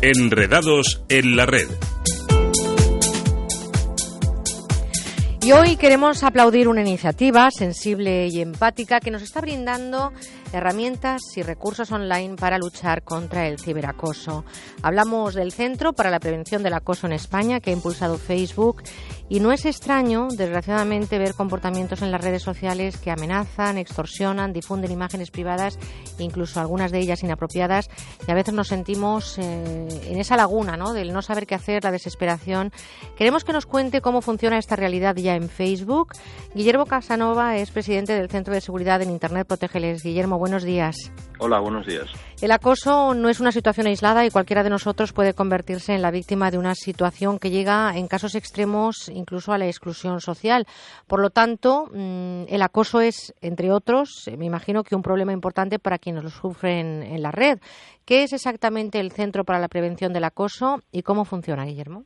Enredados en la red. Y hoy queremos aplaudir una iniciativa sensible y empática que nos está brindando herramientas y recursos online para luchar contra el ciberacoso. Hablamos del Centro para la Prevención del Acoso en España que ha impulsado Facebook y no es extraño, desgraciadamente, ver comportamientos en las redes sociales que amenazan, extorsionan, difunden imágenes privadas, incluso algunas de ellas inapropiadas, y a veces nos sentimos eh, en esa laguna ¿no? del no saber qué hacer, la desesperación. Queremos que nos cuente cómo funciona esta realidad ya en Facebook. Guillermo Casanova es presidente del Centro de Seguridad en Internet Protegeles. Guillermo, buenos días. Hola, buenos días. El acoso no es una situación aislada y cualquiera de nosotros puede convertirse en la víctima de una situación que llega en casos extremos incluso a la exclusión social. Por lo tanto, mm, el acoso es, entre otros, me imagino que un problema importante para quienes lo sufren en la red. ¿Qué es exactamente el Centro para la Prevención del Acoso y cómo funciona, Guillermo?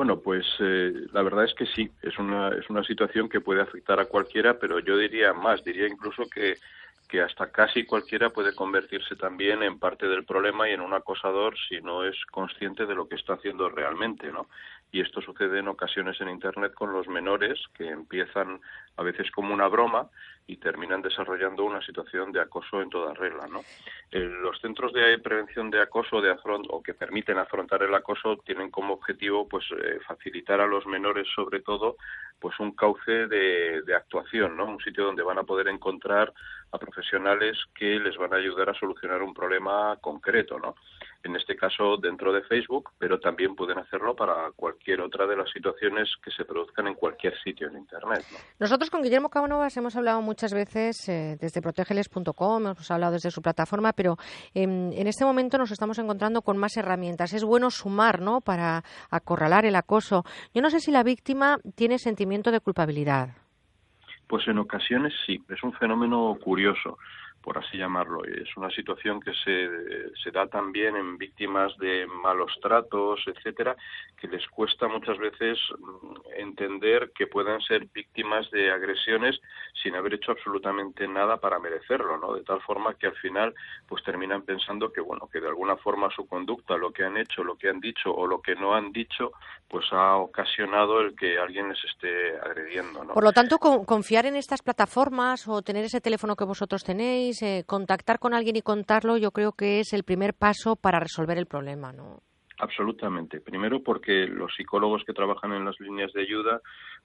Bueno, pues eh, la verdad es que sí, es una, es una situación que puede afectar a cualquiera, pero yo diría más, diría incluso que que hasta casi cualquiera puede convertirse también en parte del problema y en un acosador si no es consciente de lo que está haciendo realmente, ¿no? Y esto sucede en ocasiones en Internet con los menores que empiezan a veces como una broma y terminan desarrollando una situación de acoso en toda regla, ¿no? Eh, los centros de prevención de acoso de o que permiten afrontar el acoso tienen como objetivo pues eh, facilitar a los menores sobre todo pues un cauce de, de actuación, ¿no? Un sitio donde van a poder encontrar a profesionales que les van a ayudar a solucionar un problema concreto, ¿no? En este caso dentro de Facebook, pero también pueden hacerlo para cualquier otra de las situaciones que se produzcan en cualquier sitio en Internet. ¿no? Nosotros con Guillermo Cánovas hemos hablado muchas veces eh, desde protegeles.com, hemos hablado desde su plataforma, pero em, en este momento nos estamos encontrando con más herramientas. Es bueno sumar, ¿no?, para acorralar el acoso. Yo no sé si la víctima tiene sentimiento de culpabilidad. Pues en ocasiones sí, es un fenómeno curioso por así llamarlo. Es una situación que se, se da también en víctimas de malos tratos, etcétera, que les cuesta muchas veces mm, entender que puedan ser víctimas de agresiones sin haber hecho absolutamente nada para merecerlo, ¿no? De tal forma que al final pues terminan pensando que bueno, que de alguna forma su conducta, lo que han hecho, lo que han dicho o lo que no han dicho, pues ha ocasionado el que alguien les esté agrediendo, ¿no? Por lo tanto, confiar en estas plataformas o tener ese teléfono que vosotros tenéis eh, contactar con alguien y contarlo, yo creo que es el primer paso para resolver el problema, ¿no? Absolutamente. Primero porque los psicólogos que trabajan en las líneas de ayuda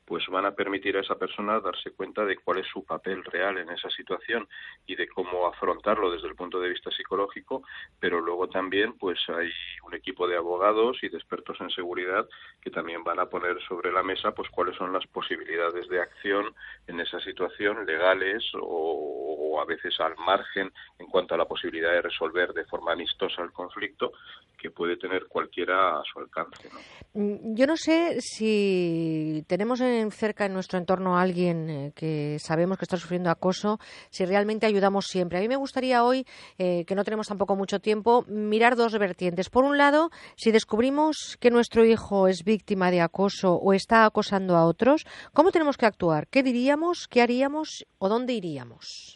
pues van a permitir a esa persona darse cuenta de cuál es su papel real en esa situación y de cómo afrontarlo desde el punto de vista psicológico, pero luego también pues hay un equipo de abogados y de expertos en seguridad que también van a poner sobre la mesa pues cuáles son las posibilidades de acción en esa situación legales o, a veces al margen en cuanto a la posibilidad de resolver de forma amistosa el conflicto que puede tener cualquiera a su alcance. Mm, yo no sé si tenemos cerca en nuestro entorno a alguien eh, que sabemos que está sufriendo acoso, si realmente ayudamos siempre. A mí me gustaría hoy, eh, que no tenemos tampoco mucho tiempo, mirar dos vertientes. Por un lado, si descubrimos que nuestro hijo es víctima de acoso o está acosando a otros, ¿cómo tenemos que actuar? ¿Qué diríamos? ¿Qué haríamos? ¿O dónde iríamos?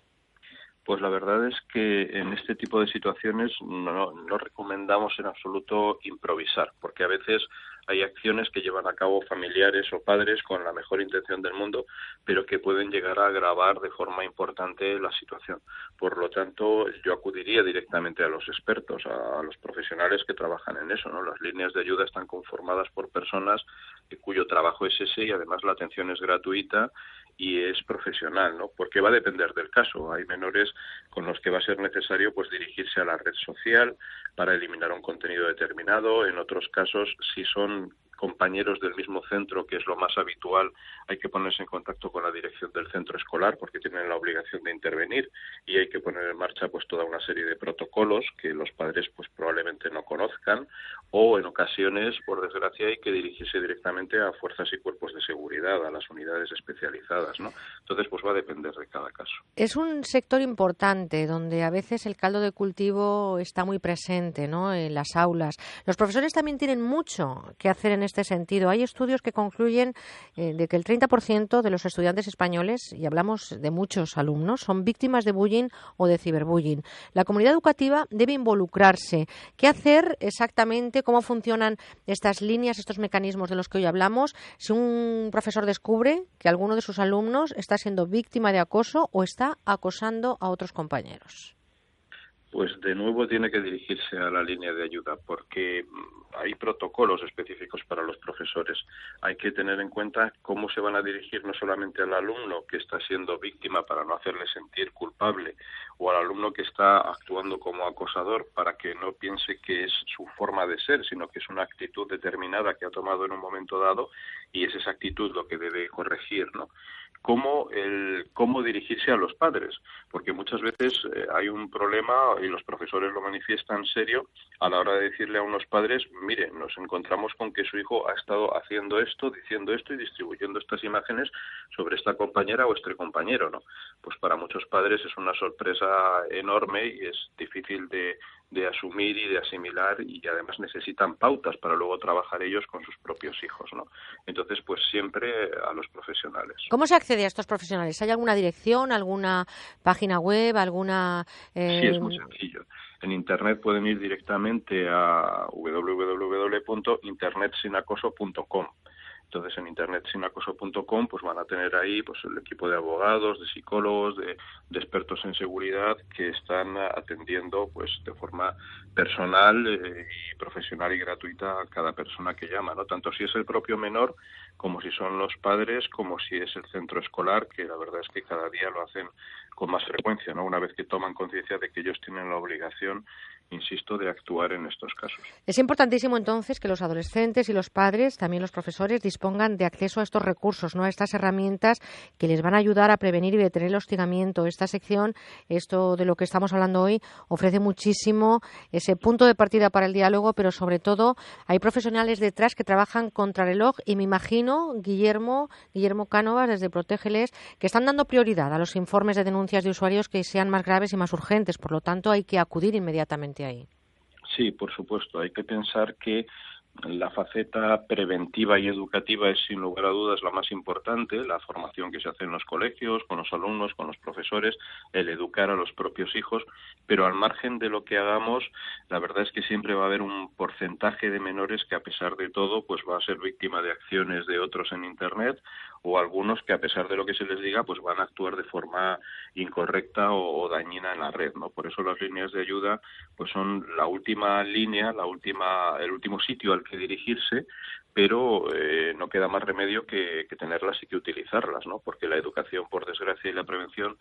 Pues la verdad es que en este tipo de situaciones no, no, recomendamos en absoluto improvisar, porque a veces hay acciones que llevan a cabo familiares o padres con la mejor intención del mundo, pero que pueden llegar a agravar de forma importante la situación. Por lo tanto, yo acudiría directamente a los expertos, a, los profesionales que trabajan en eso. ¿no? Las líneas de ayuda están conformadas por personas cuyo trabajo es ese y además la atención es gratuita y es profesional, ¿no? Porque va a depender del caso. Hay menores con los que va a ser necesario pues dirigirse a la red social para eliminar un contenido determinado. En otros casos, si son um, compañeros del mismo centro, que es lo más habitual, hay que ponerse en contacto con la dirección del centro escolar porque tienen la obligación de intervenir y hay que poner en marcha pues toda una serie de protocolos que los padres pues probablemente no conozcan o en ocasiones, por desgracia, hay que dirigirse directamente a fuerzas y cuerpos de seguridad, a las unidades especializadas, ¿no? Entonces, pues va a depender de cada caso. Es un sector importante donde a veces el caldo de cultivo está muy presente, ¿no? En las aulas. Los profesores también tienen mucho que hacer en este sentido. Hay estudios que concluyen eh, de que el 30% de los estudiantes españoles, y hablamos de muchos alumnos, son víctimas de bullying o de ciberbullying. La comunidad educativa debe involucrarse. ¿Qué hacer exactamente? ¿Cómo funcionan estas líneas, estos mecanismos de los que hoy hablamos? Si un profesor descubre que alguno de sus alumnos está siendo víctima de acoso o está acosando a otros compañeros. Pues de nuevo tiene que dirigirse a la línea de ayuda porque mm, hay protocolos específicos para los profesores. Hay que tener en cuenta cómo se van a dirigir no solamente al alumno que está siendo víctima para no hacerle sentir culpable o al alumno que está actuando como acosador para que no piense que es su forma de ser, sino que es una actitud determinada que ha tomado en un momento dado y es esa actitud lo que debe corregir, ¿no? Cómo, el, cómo dirigirse a los padres, porque muchas veces eh, hay un problema y los profesores lo manifiestan serio a la hora de decirle a unos padres, mire, nos encontramos con que su hijo ha estado haciendo esto, diciendo esto y distribuyendo estas imágenes sobre esta compañera o este compañero, ¿no? Pues para muchos padres es una sorpresa enorme y es difícil de, de asumir y de asimilar y además necesitan pautas para luego trabajar ellos con sus propios hijos, ¿no? Entonces, pues siempre a los profesionales. ¿Cómo se accede a estos profesionales? ¿Hay alguna dirección, alguna página web, alguna...? Sí, es muy eh, sencillo. En Internet pueden ir directamente a www.internetsinacoso.com entonces en internetsinacoso.com pues van a tener ahí pues el equipo de abogados, de psicólogos, de, expertos en seguridad que están atendiendo pues de forma personal eh, y profesional y gratuita a cada persona que llama, ¿no? Tanto si es el propio menor como si son los padres, como si es el centro escolar, que la verdad es que cada día lo hacen con más frecuencia, ¿no? Una vez que toman conciencia de que ellos tienen la obligación insisto, de actuar en estos casos. Es importantísimo entonces que los adolescentes y los padres, también los profesores, dispongan de acceso a estos recursos, ¿no? a estas herramientas que les van a ayudar a prevenir y detener el hostigamiento. Esta sección, esto de lo que estamos hablando hoy, ofrece muchísimo ese punto de partida para el diálogo, pero sobre todo hay profesionales detrás que trabajan contra reloj y me imagino, Guillermo, Guillermo Cánovas, desde Protégeles, que están dando prioridad a los informes de denuncias de usuarios que sean más graves y más urgentes. Por lo tanto, hay que acudir inmediatamente ahí. Sí, por supuesto. Hay que pensar que la faceta preventiva y educativa es sin lugar a dudas la más importante, la formación que se hace en los colegios, con los alumnos, con los profesores, el educar a los propios hijos, pero al margen de lo que hagamos, la verdad es que siempre va a haber un porcentaje de menores que a pesar de todo pues va a ser víctima de acciones de otros en internet o algunos que a pesar de lo que se les diga pues van a actuar de forma incorrecta o, dañina en la red no por eso las líneas de ayuda pues son la última línea la última el último sitio al que dirigirse pero eh, no queda más remedio que, tenerlas y que utilizarlas, ¿no? Porque la educación, por desgracia, y la prevención